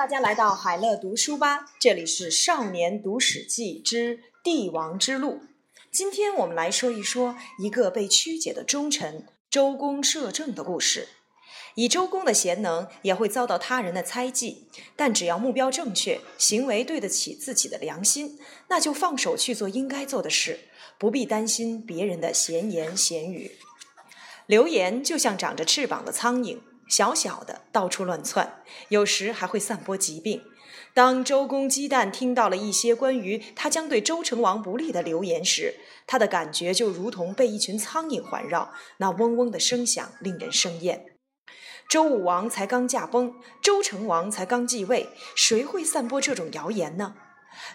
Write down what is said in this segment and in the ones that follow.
大家来到海乐读书吧，这里是少年读史记之帝王之路。今天我们来说一说一个被曲解的忠臣周公摄政的故事。以周公的贤能，也会遭到他人的猜忌，但只要目标正确，行为对得起自己的良心，那就放手去做应该做的事，不必担心别人的闲言闲语。流言就像长着翅膀的苍蝇。小小的到处乱窜，有时还会散播疾病。当周公姬旦听到了一些关于他将对周成王不利的流言时，他的感觉就如同被一群苍蝇环绕，那嗡嗡的声响令人生厌。周武王才刚驾崩，周成王才刚继位，谁会散播这种谣言呢？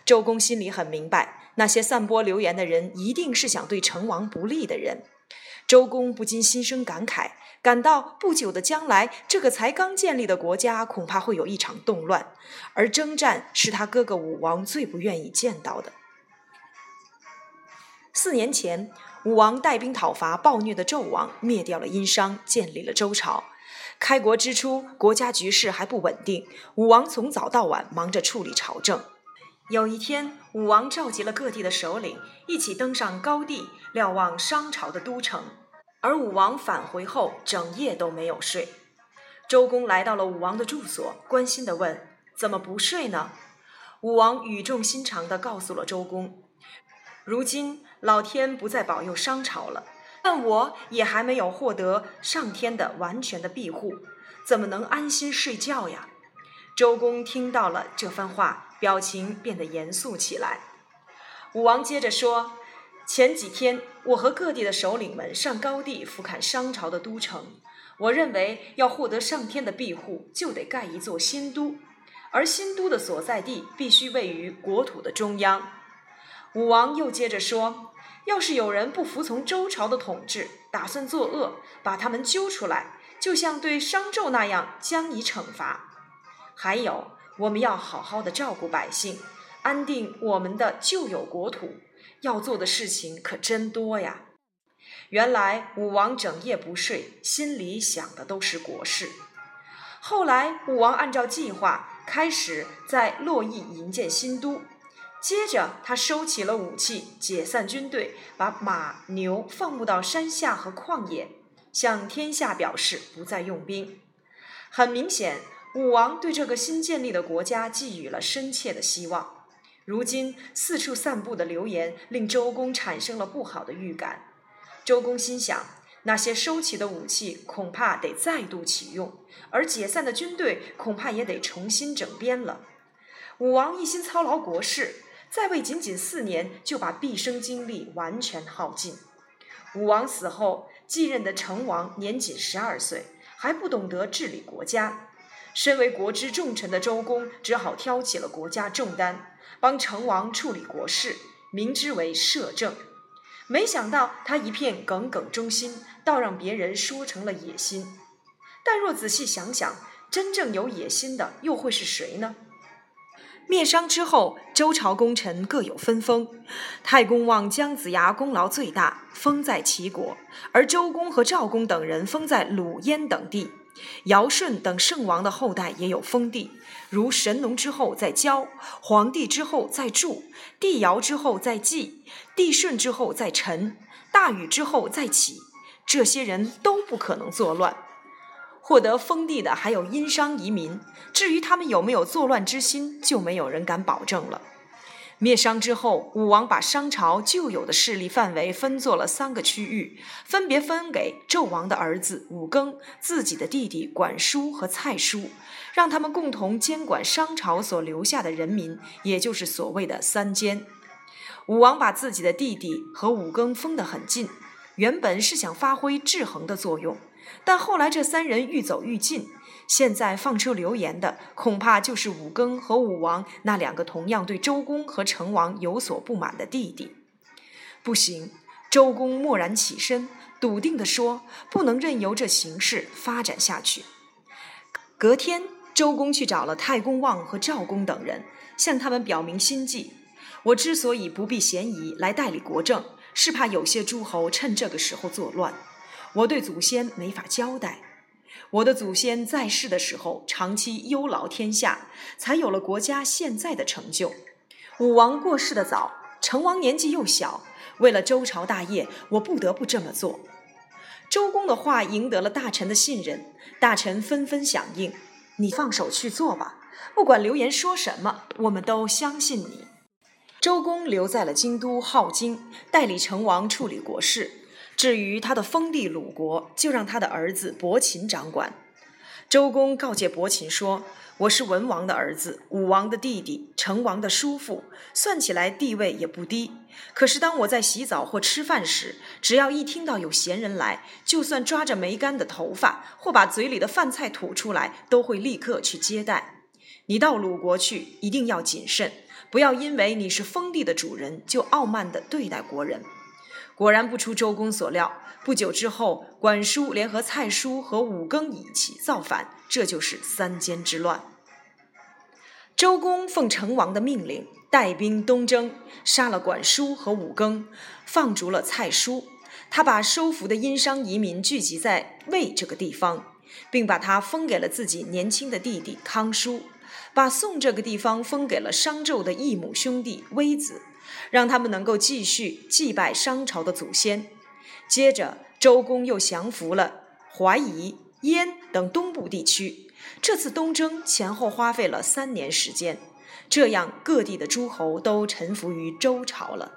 周公心里很明白，那些散播流言的人一定是想对成王不利的人。周公不禁心生感慨。感到不久的将来，这个才刚建立的国家恐怕会有一场动乱，而征战是他哥哥武王最不愿意见到的。四年前，武王带兵讨伐暴虐的纣王，灭掉了殷商，建立了周朝。开国之初，国家局势还不稳定，武王从早到晚忙着处理朝政。有一天，武王召集了各地的首领，一起登上高地，瞭望商朝的都城。而武王返回后，整夜都没有睡。周公来到了武王的住所，关心地问：“怎么不睡呢？”武王语重心长地告诉了周公：“如今老天不再保佑商朝了，但我也还没有获得上天的完全的庇护，怎么能安心睡觉呀？”周公听到了这番话，表情变得严肃起来。武王接着说。前几天，我和各地的首领们上高地俯瞰商朝的都城。我认为，要获得上天的庇护，就得盖一座新都，而新都的所在地必须位于国土的中央。武王又接着说：“要是有人不服从周朝的统治，打算作恶，把他们揪出来，就像对商纣那样，将以惩罚。还有，我们要好好的照顾百姓，安定我们的旧有国土。”要做的事情可真多呀！原来武王整夜不睡，心里想的都是国事。后来武王按照计划开始在洛邑营建新都，接着他收起了武器，解散军队，把马牛放牧到山下和旷野，向天下表示不再用兵。很明显，武王对这个新建立的国家寄予了深切的希望。如今四处散布的流言，令周公产生了不好的预感。周公心想，那些收起的武器恐怕得再度启用，而解散的军队恐怕也得重新整编了。武王一心操劳国事，在位仅仅四年，就把毕生精力完全耗尽。武王死后，继任的成王年仅十二岁，还不懂得治理国家。身为国之重臣的周公，只好挑起了国家重担。帮成王处理国事，明之为摄政。没想到他一片耿耿忠心，倒让别人说成了野心。但若仔细想想，真正有野心的又会是谁呢？灭商之后，周朝功臣各有分封。太公望姜子牙功劳最大，封在齐国；而周公和赵公等人封在鲁、燕等地。尧舜等圣王的后代也有封地，如神农之后在交，黄帝之后在祝，帝尧之后在祭，帝舜之后在陈，大禹之后在启。这些人都不可能作乱。获得封地的还有殷商移民，至于他们有没有作乱之心，就没有人敢保证了。灭商之后，武王把商朝旧有的势力范围分作了三个区域，分别分给纣王的儿子武庚、自己的弟弟管叔和蔡叔，让他们共同监管商朝所留下的人民，也就是所谓的三监。武王把自己的弟弟和武庚封得很近，原本是想发挥制衡的作用，但后来这三人愈走愈近。现在放出流言的，恐怕就是武庚和武王那两个同样对周公和成王有所不满的弟弟。不行，周公蓦然起身，笃定地说：“不能任由这形势发展下去。”隔天，周公去找了太公望和赵公等人，向他们表明心迹：“我之所以不避嫌疑来代理国政，是怕有些诸侯趁这个时候作乱，我对祖先没法交代。”我的祖先在世的时候长期忧劳天下，才有了国家现在的成就。武王过世的早，成王年纪又小，为了周朝大业，我不得不这么做。周公的话赢得了大臣的信任，大臣纷纷响应：“你放手去做吧，不管流言说什么，我们都相信你。”周公留在了京都镐京，代理成王处理国事。至于他的封地鲁国，就让他的儿子伯禽掌管。周公告诫伯禽说：“我是文王的儿子，武王的弟弟，成王的叔父，算起来地位也不低。可是当我在洗澡或吃饭时，只要一听到有闲人来，就算抓着没干的头发或把嘴里的饭菜吐出来，都会立刻去接待。你到鲁国去，一定要谨慎，不要因为你是封地的主人，就傲慢地对待国人。”果然不出周公所料，不久之后，管叔联合蔡叔和武庚一起造反，这就是三监之乱。周公奉成王的命令，带兵东征，杀了管叔和武庚，放逐了蔡叔。他把收服的殷商遗民聚集在魏这个地方，并把他封给了自己年轻的弟弟康叔，把宋这个地方封给了商纣的异母兄弟微子。让他们能够继续祭拜商朝的祖先。接着，周公又降服了怀疑、燕等东部地区。这次东征前后花费了三年时间，这样各地的诸侯都臣服于周朝了。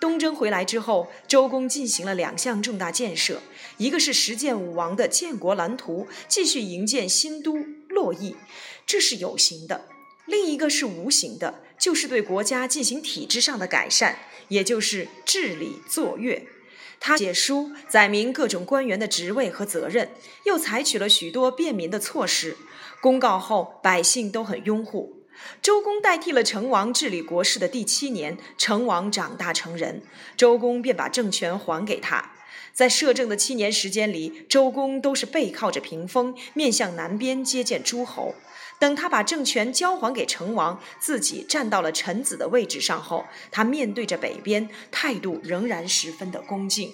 东征回来之后，周公进行了两项重大建设：一个是实践武王的建国蓝图，继续营建新都洛邑，这是有形的；另一个是无形的。就是对国家进行体制上的改善，也就是治理作乐。他写书载明各种官员的职位和责任，又采取了许多便民的措施。公告后，百姓都很拥护。周公代替了成王治理国事的第七年，成王长大成人，周公便把政权还给他。在摄政的七年时间里，周公都是背靠着屏风，面向南边接见诸侯。等他把政权交还给成王，自己站到了臣子的位置上后，他面对着北边，态度仍然十分的恭敬。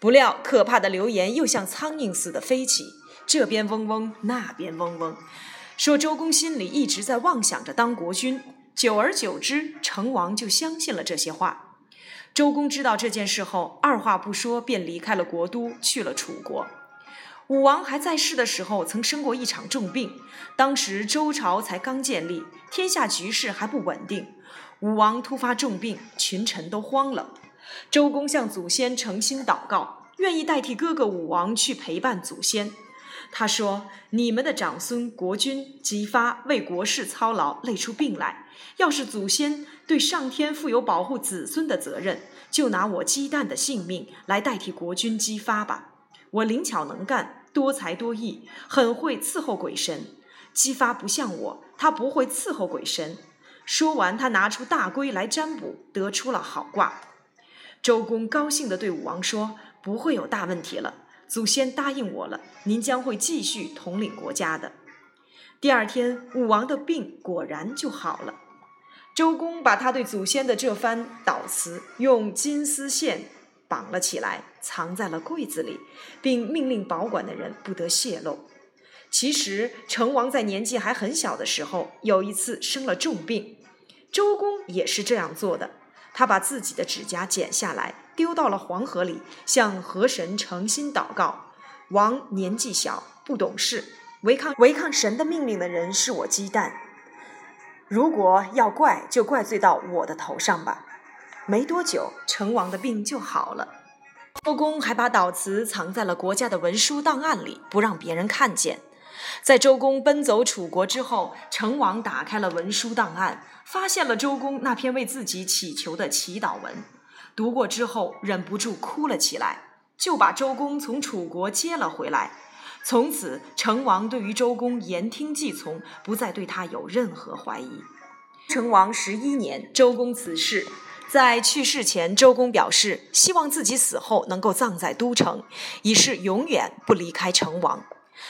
不料，可怕的流言又像苍蝇似的飞起，这边嗡嗡，那边嗡嗡，说周公心里一直在妄想着当国君。久而久之，成王就相信了这些话。周公知道这件事后，二话不说便离开了国都，去了楚国。武王还在世的时候，曾生过一场重病。当时周朝才刚建立，天下局势还不稳定。武王突发重病，群臣都慌了。周公向祖先诚心祷告，愿意代替哥哥武王去陪伴祖先。他说：“你们的长孙国君姬发为国事操劳，累出病来。要是祖先对上天负有保护子孙的责任，就拿我姬旦的性命来代替国君姬发吧。我灵巧能干。”多才多艺，很会伺候鬼神。姬发不像我，他不会伺候鬼神。说完，他拿出大龟来占卜，得出了好卦。周公高兴地对武王说：“不会有大问题了，祖先答应我了，您将会继续统领国家的。”第二天，武王的病果然就好了。周公把他对祖先的这番祷词用金丝线。绑了起来，藏在了柜子里，并命令保管的人不得泄露。其实，成王在年纪还很小的时候，有一次生了重病，周公也是这样做的。他把自己的指甲剪下来，丢到了黄河里，向河神诚心祷告：“王年纪小，不懂事，违抗违抗神的命令的人是我鸡蛋。如果要怪，就怪罪到我的头上吧。”没多久，成王的病就好了。周公还把祷词藏在了国家的文书档案里，不让别人看见。在周公奔走楚国之后，成王打开了文书档案，发现了周公那篇为自己祈求的祈祷文。读过之后，忍不住哭了起来，就把周公从楚国接了回来。从此，成王对于周公言听计从，不再对他有任何怀疑。成王十一年，周公辞世。在去世前，周公表示希望自己死后能够葬在都城，以示永远不离开成王。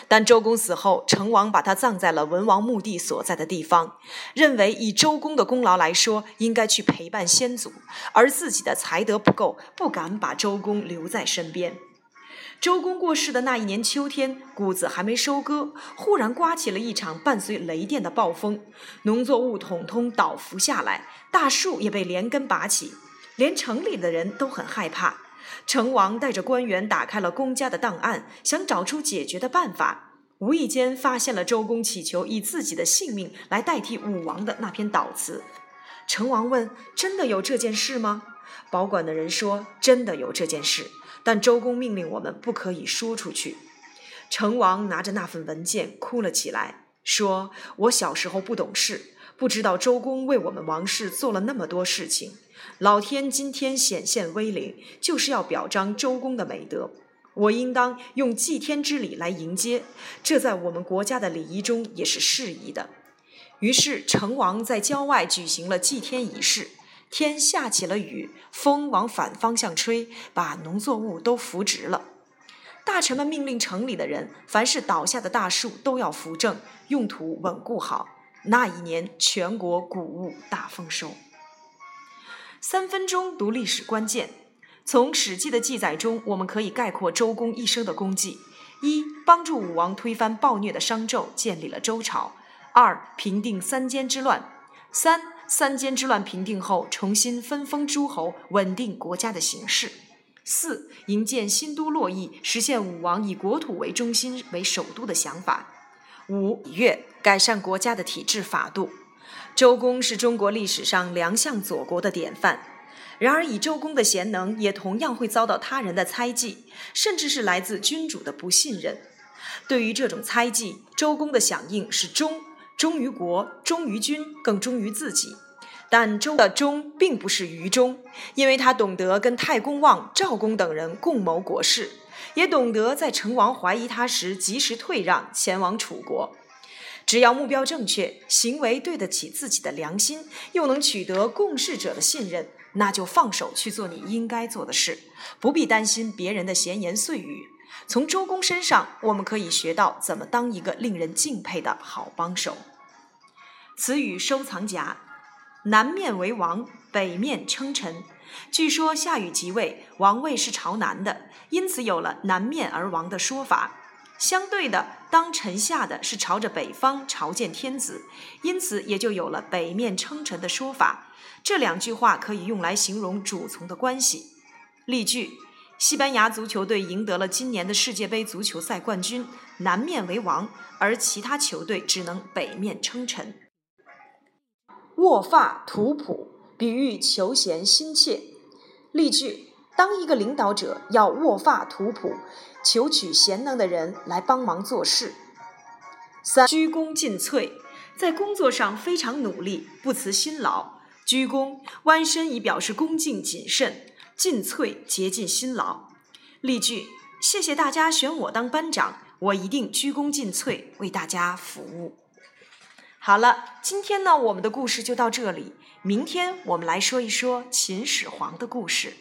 但周公死后，成王把他葬在了文王墓地所在的地方，认为以周公的功劳来说，应该去陪伴先祖，而自己的才德不够，不敢把周公留在身边。周公过世的那一年秋天，谷子还没收割，忽然刮起了一场伴随雷电的暴风，农作物统统倒伏下来，大树也被连根拔起，连城里的人都很害怕。成王带着官员打开了公家的档案，想找出解决的办法，无意间发现了周公祈求以自己的性命来代替武王的那篇祷词。成王问：“真的有这件事吗？”保管的人说：“真的有这件事。”但周公命令我们不可以说出去。成王拿着那份文件哭了起来，说：“我小时候不懂事，不知道周公为我们王室做了那么多事情。老天今天显现威灵，就是要表彰周公的美德。我应当用祭天之礼来迎接，这在我们国家的礼仪中也是适宜的。”于是成王在郊外举行了祭天仪式。天下起了雨，风往反方向吹，把农作物都扶直了。大臣们命令城里的人，凡是倒下的大树都要扶正，用土稳固好。那一年，全国谷物大丰收。三分钟读历史关键，从《史记》的记载中，我们可以概括周公一生的功绩：一、帮助武王推翻暴虐的商纣，建立了周朝；二、平定三监之乱；三。三监之乱平定后，重新分封诸侯，稳定国家的形势。四、营建新都洛邑，实现武王以国土为中心为首都的想法。五、月改善国家的体制法度。周公是中国历史上良相佐国的典范。然而，以周公的贤能，也同样会遭到他人的猜忌，甚至是来自君主的不信任。对于这种猜忌，周公的响应是忠。忠于国，忠于君，更忠于自己。但周的忠并不是愚忠，因为他懂得跟太公望、赵公等人共谋国事，也懂得在成王怀疑他时及时退让，前往楚国。只要目标正确，行为对得起自己的良心，又能取得共事者的信任，那就放手去做你应该做的事，不必担心别人的闲言碎语。从周公身上，我们可以学到怎么当一个令人敬佩的好帮手。词语收藏夹：南面为王，北面称臣。据说夏禹即位，王位是朝南的，因此有了南面而王的说法。相对的，当臣下的是朝着北方朝见天子，因此也就有了北面称臣的说法。这两句话可以用来形容主从的关系。例句：西班牙足球队赢得了今年的世界杯足球赛冠军，南面为王，而其他球队只能北面称臣。卧发图谱，比喻求贤心切。例句：当一个领导者要卧发图谱，求取贤能的人来帮忙做事。三鞠躬尽瘁，在工作上非常努力，不辞辛劳。鞠躬弯身以表示恭敬谨慎，尽瘁竭尽辛劳。例句：谢谢大家选我当班长，我一定鞠躬尽瘁为大家服务。好了，今天呢，我们的故事就到这里。明天我们来说一说秦始皇的故事。